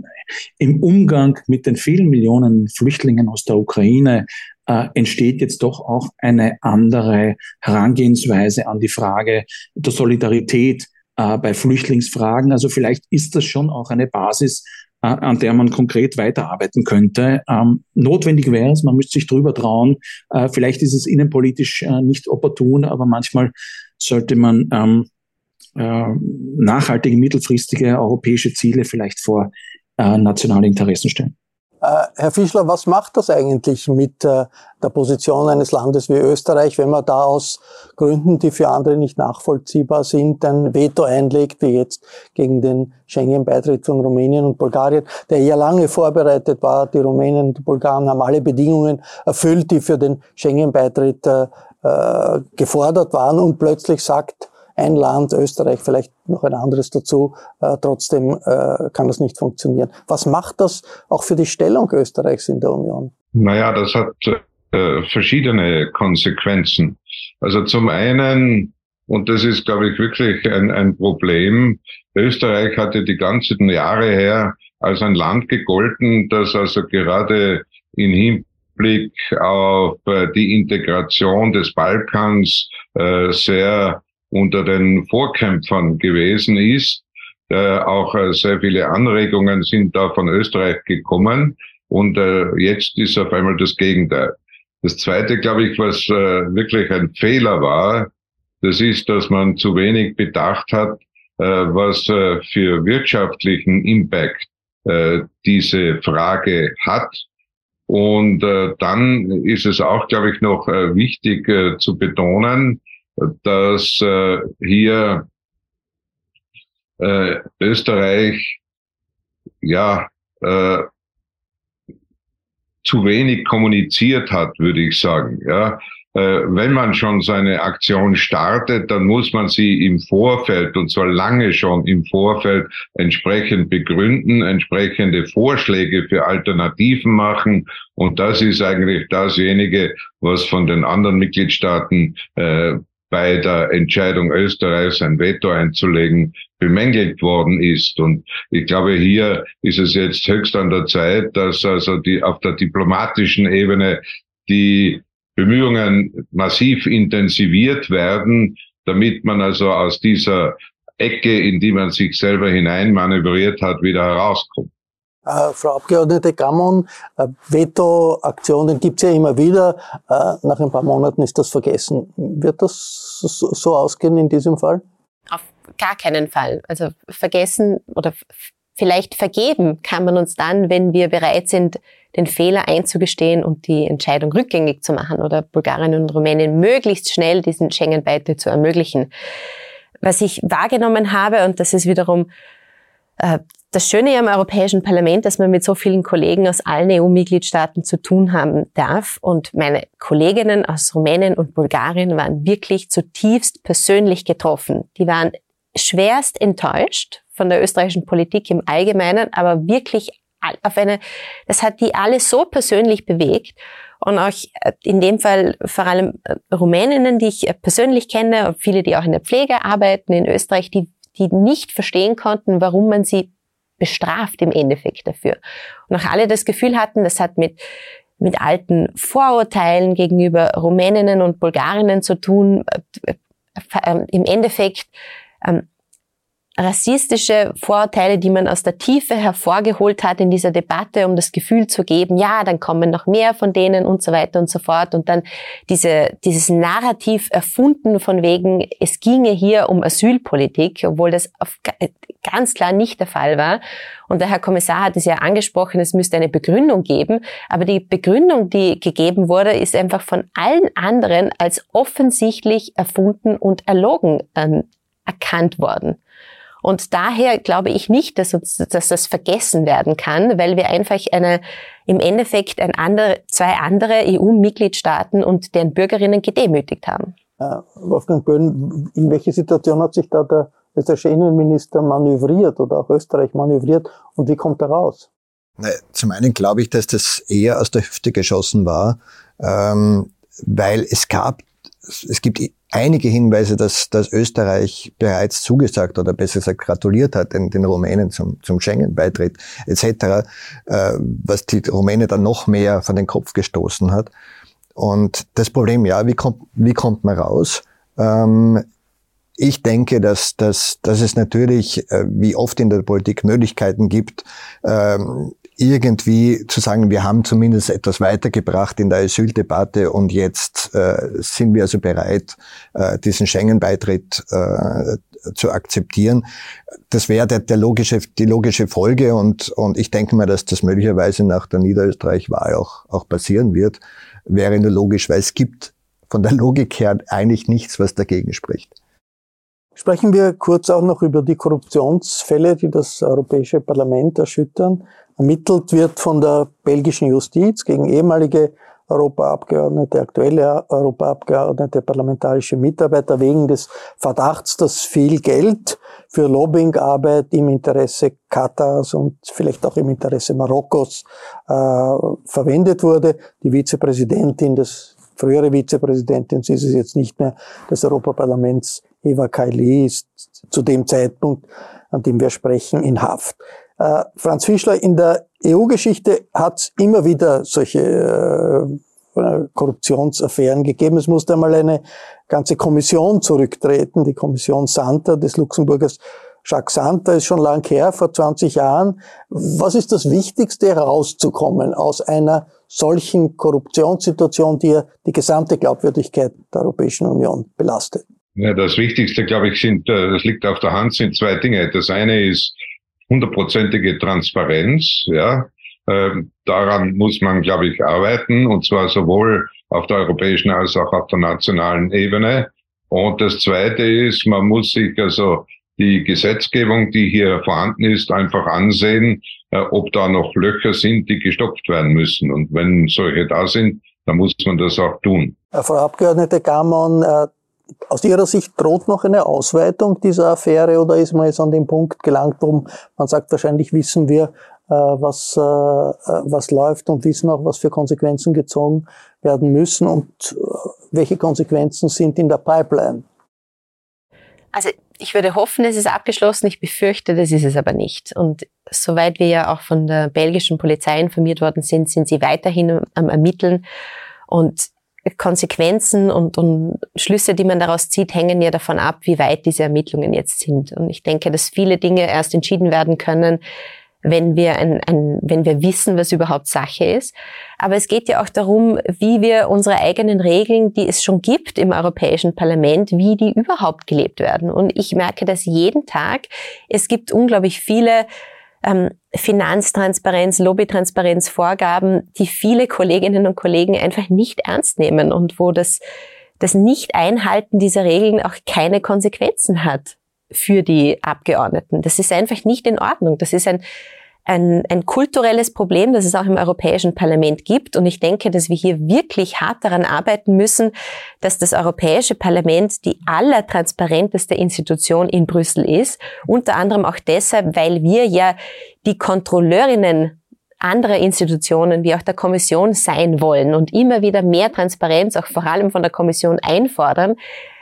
im Umgang mit den vielen Millionen Flüchtlingen aus der Ukraine äh, entsteht jetzt doch auch eine andere Herangehensweise an die Frage der Solidarität äh, bei Flüchtlingsfragen. Also vielleicht ist das schon auch eine Basis, äh, an der man konkret weiterarbeiten könnte. Ähm, notwendig wäre es, man müsste sich drüber trauen. Äh, vielleicht ist es innenpolitisch äh, nicht opportun, aber manchmal sollte man ähm, äh, nachhaltige, mittelfristige europäische Ziele vielleicht vor äh, nationale Interessen stellen. Äh, Herr Fischler, was macht das eigentlich mit äh, der Position eines Landes wie Österreich, wenn man da aus Gründen, die für andere nicht nachvollziehbar sind, ein Veto einlegt, wie jetzt gegen den Schengen-Beitritt von Rumänien und Bulgarien, der ja lange vorbereitet war. Die Rumänen und die Bulgaren haben alle Bedingungen erfüllt, die für den Schengen-Beitritt gefordert waren und plötzlich sagt ein Land, Österreich, vielleicht noch ein anderes dazu, äh, trotzdem äh, kann das nicht funktionieren. Was macht das auch für die Stellung Österreichs in der Union? Naja, das hat äh, verschiedene Konsequenzen. Also zum einen, und das ist, glaube ich, wirklich ein, ein Problem, Österreich hatte die ganzen Jahre her als ein Land gegolten, das also gerade in Hinblick auf äh, die Integration des Balkans äh, sehr unter den Vorkämpfern gewesen ist. Äh, auch äh, sehr viele Anregungen sind da von Österreich gekommen und äh, jetzt ist auf einmal das Gegenteil. Das Zweite, glaube ich, was äh, wirklich ein Fehler war, das ist, dass man zu wenig bedacht hat, äh, was äh, für wirtschaftlichen Impact diese Frage hat Und dann ist es auch, glaube ich, noch wichtig zu betonen, dass äh, hier äh, Österreich ja äh, zu wenig kommuniziert hat, würde ich sagen. Ja, äh, wenn man schon seine Aktion startet, dann muss man sie im Vorfeld und zwar lange schon im Vorfeld entsprechend begründen, entsprechende Vorschläge für Alternativen machen. Und das ist eigentlich dasjenige, was von den anderen Mitgliedstaaten äh, bei der Entscheidung Österreichs ein Veto einzulegen, bemängelt worden ist. Und ich glaube, hier ist es jetzt höchst an der Zeit, dass also die auf der diplomatischen Ebene die Bemühungen massiv intensiviert werden, damit man also aus dieser Ecke, in die man sich selber hineinmanövriert hat, wieder herauskommt. Äh, Frau Abgeordnete Gammon, äh, Veto-Aktionen gibt's ja immer wieder. Äh, nach ein paar Monaten ist das vergessen. Wird das so ausgehen in diesem Fall? Auf gar keinen Fall. Also vergessen oder vielleicht vergeben kann man uns dann, wenn wir bereit sind, den Fehler einzugestehen und die Entscheidung rückgängig zu machen oder Bulgarien und Rumänien möglichst schnell diesen Schengen-Beitritt zu ermöglichen. Was ich wahrgenommen habe, und das ist wiederum äh, das Schöne am Europäischen Parlament, dass man mit so vielen Kollegen aus allen EU-Mitgliedstaaten zu tun haben darf. Und meine Kolleginnen aus Rumänien und Bulgarien waren wirklich zutiefst persönlich getroffen. Die waren schwerst enttäuscht von der österreichischen Politik im Allgemeinen, aber wirklich auf eine, das hat die alle so persönlich bewegt. Und auch äh, in dem Fall vor allem äh, Rumäninnen, die ich äh, persönlich kenne, viele, die auch in der Pflege arbeiten in Österreich, die, die nicht verstehen konnten, warum man sie bestraft im Endeffekt dafür. Und auch alle das Gefühl hatten, das hat mit mit alten Vorurteilen gegenüber Rumäninnen und Bulgarinnen zu tun. Im Endeffekt ähm, rassistische Vorurteile, die man aus der Tiefe hervorgeholt hat in dieser Debatte, um das Gefühl zu geben, ja, dann kommen noch mehr von denen und so weiter und so fort. Und dann diese, dieses Narrativ erfunden von wegen, es ginge hier um Asylpolitik, obwohl das ganz klar nicht der Fall war. Und der Herr Kommissar hat es ja angesprochen, es müsste eine Begründung geben. Aber die Begründung, die gegeben wurde, ist einfach von allen anderen als offensichtlich erfunden und erlogen ähm, erkannt worden. Und daher glaube ich nicht, dass, uns, dass das vergessen werden kann, weil wir einfach eine, im Endeffekt ein andere, zwei andere EU-Mitgliedstaaten und deren Bürgerinnen gedemütigt haben. Äh, Wolfgang Böhn, in welche Situation hat sich da der österreichische Innenminister manövriert oder auch Österreich manövriert und wie kommt er raus? Zum einen glaube ich, dass das eher aus der Hüfte geschossen war, ähm, weil es gab, es gibt einige Hinweise, dass, dass Österreich bereits zugesagt oder besser gesagt gratuliert hat den, den Rumänen zum, zum Schengen-Beitritt etc., äh, was die Rumänen dann noch mehr von den Kopf gestoßen hat. Und das Problem, ja, wie kommt, wie kommt man raus? Ähm, ich denke, dass, dass, dass es natürlich, äh, wie oft in der Politik, Möglichkeiten gibt, ähm, irgendwie zu sagen, wir haben zumindest etwas weitergebracht in der Asyldebatte und jetzt äh, sind wir also bereit, äh, diesen Schengen-Beitritt zu akzeptieren. Das wäre der, der logische, die logische Folge und, und ich denke mal, dass das möglicherweise nach der Niederösterreich-Wahl auch, auch passieren wird. Wäre nur logisch, weil es gibt von der Logik her eigentlich nichts, was dagegen spricht. Sprechen wir kurz auch noch über die Korruptionsfälle, die das Europäische Parlament erschüttern. Ermittelt wird von der belgischen Justiz gegen ehemalige Europaabgeordnete, aktuelle Europaabgeordnete, parlamentarische Mitarbeiter wegen des Verdachts, dass viel Geld für Lobbyingarbeit im Interesse Katars und vielleicht auch im Interesse Marokkos äh, verwendet wurde. Die Vizepräsidentin, das frühere Vizepräsidentin, sie ist es jetzt nicht mehr, des Europaparlaments, Eva Kaili, ist zu dem Zeitpunkt, an dem wir sprechen, in Haft. Äh, Franz Fischler, in der EU-Geschichte hat es immer wieder solche äh, Korruptionsaffären gegeben. Es musste einmal eine ganze Kommission zurücktreten, die Kommission Santa des Luxemburgers. Jacques Santa ist schon lang her, vor 20 Jahren. Was ist das Wichtigste herauszukommen aus einer solchen Korruptionssituation, die ja die gesamte Glaubwürdigkeit der Europäischen Union belastet? Ja, das Wichtigste, glaube ich, sind, äh, das liegt auf der Hand, sind zwei Dinge. Das eine ist hundertprozentige Transparenz, ja, Ähm, daran muss man, glaube ich, arbeiten, und zwar sowohl auf der europäischen als auch auf der nationalen Ebene. Und das Zweite ist, man muss sich also die Gesetzgebung, die hier vorhanden ist, einfach ansehen, äh, ob da noch Löcher sind, die gestopft werden müssen. Und wenn solche da sind, dann muss man das auch tun. Frau Abgeordnete Gamon, äh, aus Ihrer Sicht droht noch eine Ausweitung dieser Affäre oder ist man jetzt an den Punkt gelangt, wo man sagt, wahrscheinlich wissen wir, äh, was, was läuft und wissen auch, was für Konsequenzen gezogen werden müssen und welche Konsequenzen sind in der Pipeline? Also ich würde hoffen, es ist abgeschlossen. Ich befürchte, das ist es aber nicht. Und soweit wir ja auch von der belgischen Polizei informiert worden sind, sind sie weiterhin am Ermitteln. Und Konsequenzen und, und Schlüsse, die man daraus zieht, hängen ja davon ab, wie weit diese Ermittlungen jetzt sind. Und ich denke, dass viele Dinge erst entschieden werden können, wenn wir, ein, ein, wenn wir wissen, was überhaupt Sache ist. Aber es geht ja auch darum, wie wir unsere eigenen Regeln, die es schon gibt im Europäischen Parlament, wie die überhaupt gelebt werden. Und ich merke das jeden Tag. Es gibt unglaublich viele ähm, Finanztransparenz, Lobbytransparenz, Vorgaben, die viele Kolleginnen und Kollegen einfach nicht ernst nehmen und wo das, das Nicht-Einhalten dieser Regeln auch keine Konsequenzen hat für die Abgeordneten. Das ist einfach nicht in Ordnung. Das ist ein, ein, ein kulturelles Problem, das es auch im Europäischen Parlament gibt. Und ich denke, dass wir hier wirklich hart daran arbeiten müssen, dass das Europäische Parlament die allertransparenteste Institution in Brüssel ist. Unter anderem auch deshalb, weil wir ja die Kontrolleurinnen anderer Institutionen wie auch der Kommission sein wollen und immer wieder mehr Transparenz auch vor allem von der Kommission einfordern,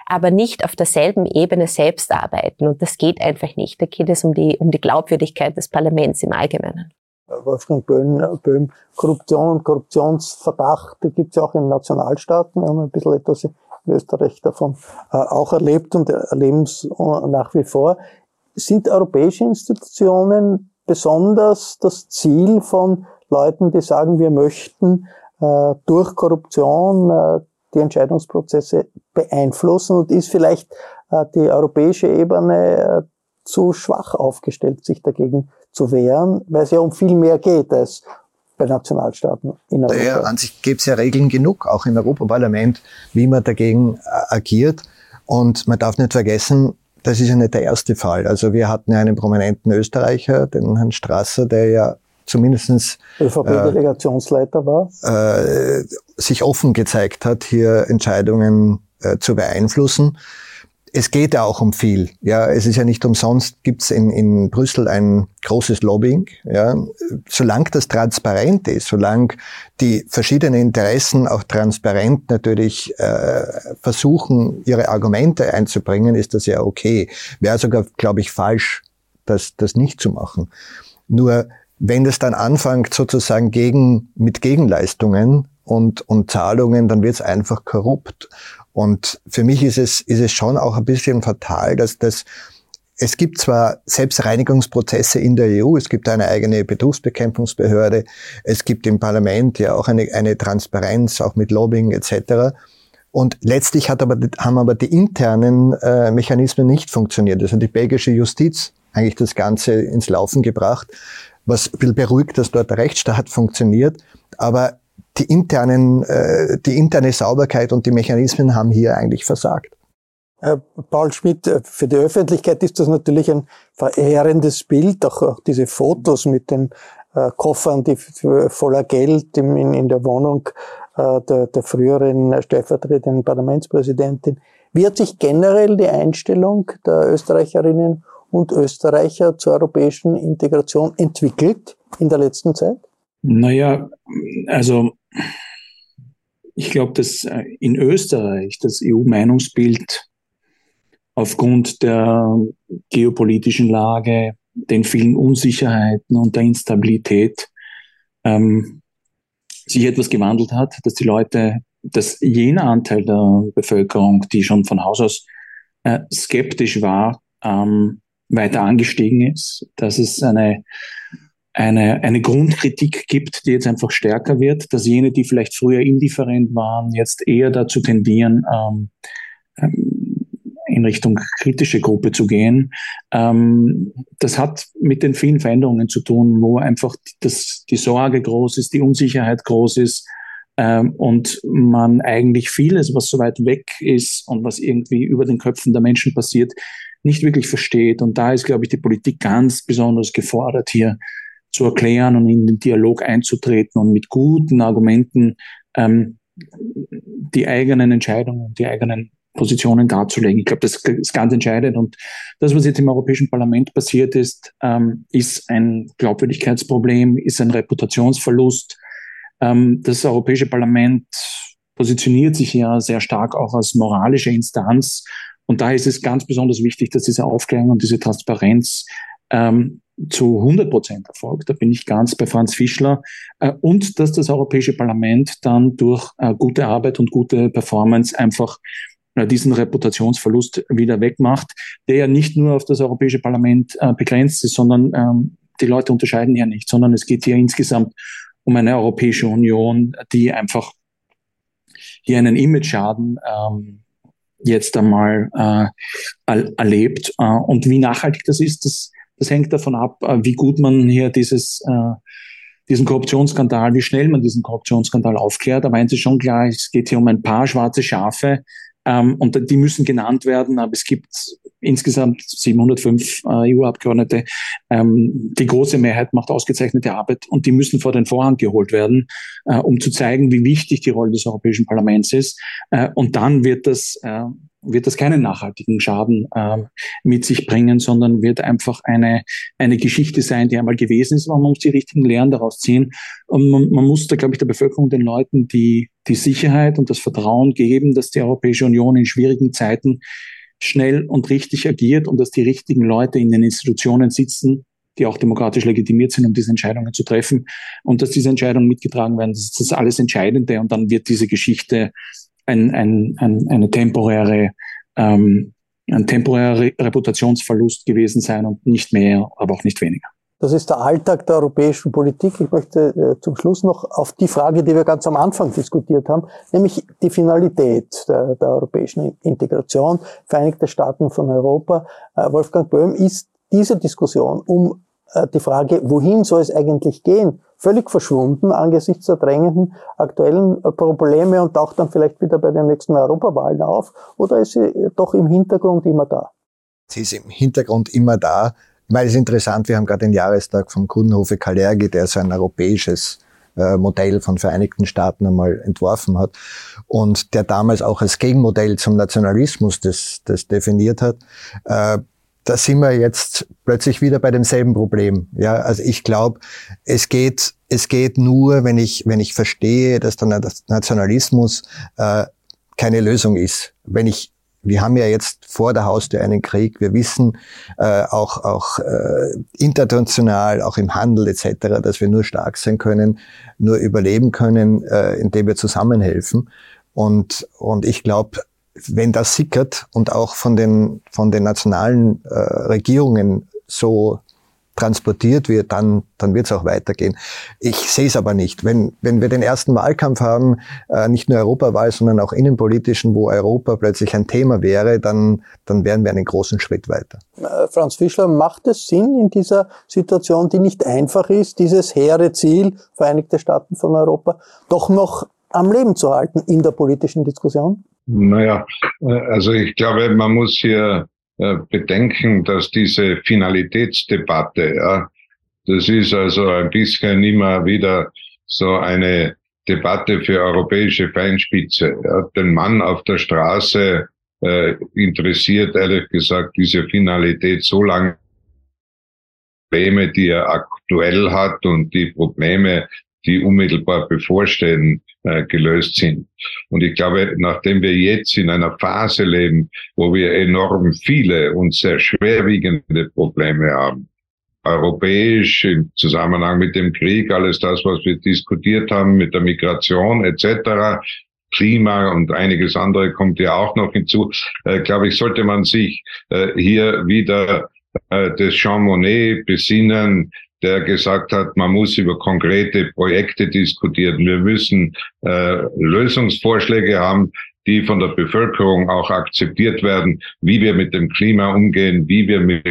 aber nicht auf derselben Ebene selbst arbeiten. Und das geht einfach nicht. Da geht es um die, um die Glaubwürdigkeit des Parlaments im Allgemeinen. Wolfgang Böhm, Böhm Korruption und Korruptionsverdacht gibt es ja auch in Nationalstaaten. Wir haben ein bisschen etwas in Österreich davon äh, auch erlebt und erleben es nach wie vor. Sind europäische Institutionen besonders das Ziel von Leuten, die sagen, wir möchten äh, durch Korruption äh, die Entscheidungsprozesse beeinflussen und ist vielleicht äh, die europäische Ebene äh, zu schwach aufgestellt, sich dagegen zu wehren, weil es ja um viel mehr geht als bei Nationalstaaten in Europa. Ja, an sich gibt es ja Regeln genug, auch im Europaparlament, wie man dagegen äh, agiert. Und man darf nicht vergessen, das ist ja nicht der erste Fall. Also wir hatten ja einen prominenten Österreicher, den Herrn Strasser, der ja zumindestens ÖVP-Delegationsleiter war, äh, sich offen gezeigt hat, hier Entscheidungen äh, zu beeinflussen. Es geht ja auch um viel. Ja, es ist ja nicht umsonst, gibt's in, in Brüssel ein großes Lobbying. Ja, solange das transparent ist, solange die verschiedenen Interessen auch transparent natürlich äh, versuchen, ihre Argumente einzubringen, ist das ja okay. Wäre sogar, glaube ich, falsch, das, das nicht zu machen. Nur wenn es dann anfängt sozusagen gegen, mit Gegenleistungen und, und Zahlungen, dann wird es einfach korrupt. Und für mich ist es, ist es schon auch ein bisschen fatal, dass das, es gibt zwar Selbstreinigungsprozesse in der EU, es gibt eine eigene Betrugsbekämpfungsbehörde, es gibt im Parlament ja auch eine, eine Transparenz, auch mit Lobbying etc. Und letztlich hat aber, haben aber die internen äh, Mechanismen nicht funktioniert. Also die belgische Justiz eigentlich das Ganze ins Laufen gebracht was ein bisschen beruhigt, dass dort der Rechtsstaat funktioniert. Aber die internen, äh, die interne Sauberkeit und die Mechanismen haben hier eigentlich versagt. Herr Paul Schmidt, äh, für die Öffentlichkeit ist das natürlich ein verheerendes Bild, auch, diese Fotos mit den äh, Koffern, die voller Geld in, der Wohnung äh, der früheren stellvertretenden Parlamentspräsidentin. Wie hat sich generell die Einstellung der Österreicherinnen und Österreicher zur europäischen Integration entwickelt in der letzten Zeit? Naja, also ich glaube, dass äh, in Österreich das EU-Meinungsbild aufgrund der geopolitischen Lage, den vielen Unsicherheiten und der Instabilität ähm, sich etwas gewandelt hat, dass die Leute, dass jener Anteil der Bevölkerung, die schon von Haus aus äh, skeptisch war, ähm, weiter angestiegen ist, dass es eine, eine, eine Grundkritik gibt, die jetzt einfach stärker wird, dass jene, die vielleicht früher indifferent waren, jetzt eher dazu tendieren, ähm, ähm in Richtung kritische Gruppe zu gehen. Ähm, das hat mit den vielen Veränderungen zu tun, wo einfach das, die Sorge groß ist, die Unsicherheit groß ist ähm, und man eigentlich vieles, was so weit weg ist und was irgendwie über den Köpfen der Menschen passiert, nicht wirklich versteht. Und da ist, glaube ich, die Politik ganz besonders gefordert, hier zu erklären und in den Dialog einzutreten und mit guten Argumenten ähm, die eigenen Entscheidungen, die eigenen Positionen darzulegen. Ich glaube, das ist ganz entscheidend. Und das, was jetzt im Europäischen Parlament passiert ist, ähm, ist ein Glaubwürdigkeitsproblem, ist ein Reputationsverlust. Ähm, das Europäische Parlament positioniert sich ja sehr stark auch als moralische Instanz. Und da ist es ganz besonders wichtig, dass diese Aufklärung und diese Transparenz ähm, zu 100 Prozent erfolgt. Da bin ich ganz bei Franz Fischler. Äh, und dass das Europäische Parlament dann durch äh, gute Arbeit und gute Performance einfach äh, diesen Reputationsverlust wieder wegmacht, der ja nicht nur auf das Europäische Parlament begrenzt ist, sondern ähm, die Leute unterscheiden ja nicht, sondern es geht hier insgesamt um eine Europäische Union, die einfach hier einen Image-Schaden ähm, jetzt einmal äh, erlebt. Äh, und wie nachhaltig das ist, das das hängt davon ab, äh, wie gut man hier dieses, äh, diesen Korruptionsskandal, wie schnell man diesen Korruptionsskandal aufklärt. Aber eins ist schon klar, es geht hier um ein paar schwarze Schafe ähm, und die müssen genannt werden. Aber es gibt insgesamt 705 äh, EU-Abgeordnete. Ähm, die große Mehrheit macht ausgezeichnete Arbeit und die müssen vor den Vorhang geholt werden, äh, um zu zeigen, wie wichtig die Rolle des Europäischen Parlaments ist. Äh, und dann wird das äh, wird das keinen nachhaltigen Schaden äh, mit sich bringen, sondern wird einfach eine, eine Geschichte sein, die einmal gewesen ist. Aber man muss die richtigen Lehren daraus ziehen. Und man, man muss da, glaube ich, der Bevölkerung, den Leuten die, die Sicherheit und das Vertrauen geben, dass die Europäische Union in schwierigen Zeiten schnell und richtig agiert und dass die richtigen Leute in den Institutionen sitzen, die auch demokratisch legitimiert sind, um diese Entscheidungen zu treffen und dass diese Entscheidungen mitgetragen werden. Das ist das alles Entscheidende und dann wird diese Geschichte ein, ein, ein, eine temporäre, ähm, ein temporärer Reputationsverlust gewesen sein und nicht mehr, aber auch nicht weniger. Das ist der Alltag der europäischen Politik. Ich möchte äh, zum Schluss noch auf die Frage, die wir ganz am Anfang diskutiert haben, nämlich die Finalität der, der europäischen Integration, Vereinigte Staaten von Europa. Äh, Wolfgang Böhm, ist diese Diskussion um äh, die Frage, wohin soll es eigentlich gehen, völlig verschwunden angesichts der drängenden aktuellen Probleme und taucht dann vielleicht wieder bei den nächsten Europawahlen auf? Oder ist sie doch im Hintergrund immer da? Sie ist im Hintergrund immer da. Weil es ist interessant, wir haben gerade den Jahrestag von Kudenhofe Kalergi, der so ein europäisches äh, Modell von Vereinigten Staaten einmal entworfen hat und der damals auch als Gegenmodell zum Nationalismus das, das definiert hat da sind wir jetzt plötzlich wieder bei demselben Problem. Ja, also ich glaube, es geht, es geht nur, wenn ich, wenn ich verstehe, dass der Nationalismus äh, keine Lösung ist. Wenn ich wir haben ja jetzt vor der Haustür einen Krieg. Wir wissen äh, auch, auch äh, international, auch im Handel etc., dass wir nur stark sein können, nur überleben können, äh, indem wir zusammenhelfen. Und, und ich glaube, wenn das sickert und auch von den, von den nationalen äh, Regierungen so transportiert wird, dann, dann wird es auch weitergehen. Ich sehe es aber nicht. Wenn, wenn wir den ersten Wahlkampf haben, äh, nicht nur Europawahl, sondern auch innenpolitischen, wo Europa plötzlich ein Thema wäre, dann, dann wären wir einen großen Schritt weiter. Äh, Franz Fischler, macht es Sinn in dieser Situation, die nicht einfach ist, dieses hehre Ziel, Vereinigte Staaten von Europa, doch noch am Leben zu halten in der politischen Diskussion? Naja, äh, also ich glaube, man muss hier bedenken, dass diese Finalitätsdebatte, ja, das ist also ein bisschen immer wieder so eine Debatte für europäische Feinspitze. Ja. Den Mann auf der Straße äh, interessiert ehrlich gesagt diese Finalität so lange Probleme, die er aktuell hat und die Probleme, die unmittelbar bevorstehen, äh, gelöst sind. Und ich glaube, nachdem wir jetzt in einer Phase leben, wo wir enorm viele und sehr schwerwiegende Probleme haben, europäisch im Zusammenhang mit dem Krieg, alles das, was wir diskutiert haben mit der Migration etc., Klima und einiges andere kommt ja auch noch hinzu, äh, glaube ich, sollte man sich äh, hier wieder äh, des Jean Monnet besinnen, der gesagt hat, man muss über konkrete Projekte diskutieren. Wir müssen äh, Lösungsvorschläge haben, die von der Bevölkerung auch akzeptiert werden, wie wir mit dem Klima umgehen, wie wir mit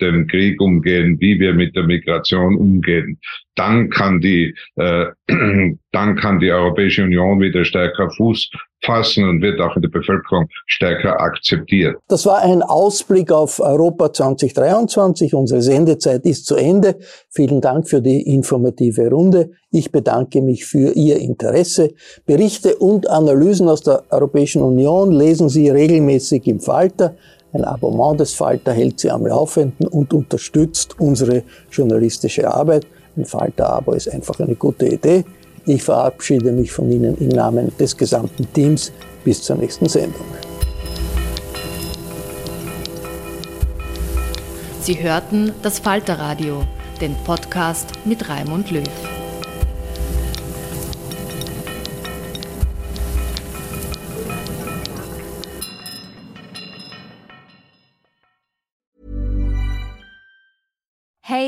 dem Krieg umgehen, wie wir mit der Migration umgehen. Dann kann die, äh, dann kann die Europäische Union wieder stärker Fuß fassen und wird auch in der Bevölkerung stärker akzeptiert. Das war ein Ausblick auf Europa 2023. Unsere Sendezeit ist zu Ende. Vielen Dank für die informative Runde. Ich bedanke mich für Ihr Interesse. Berichte und Analysen aus der Europäischen Union lesen Sie regelmäßig im Falter. Ein Abonnement des Falter hält Sie am Laufenden und unterstützt unsere journalistische Arbeit. Ein Falter-Abo ist einfach eine gute Idee. Ich verabschiede mich von Ihnen im Namen des gesamten Teams. Bis zur nächsten Sendung. Sie hörten das Falterradio, den Podcast mit Raimund Löw.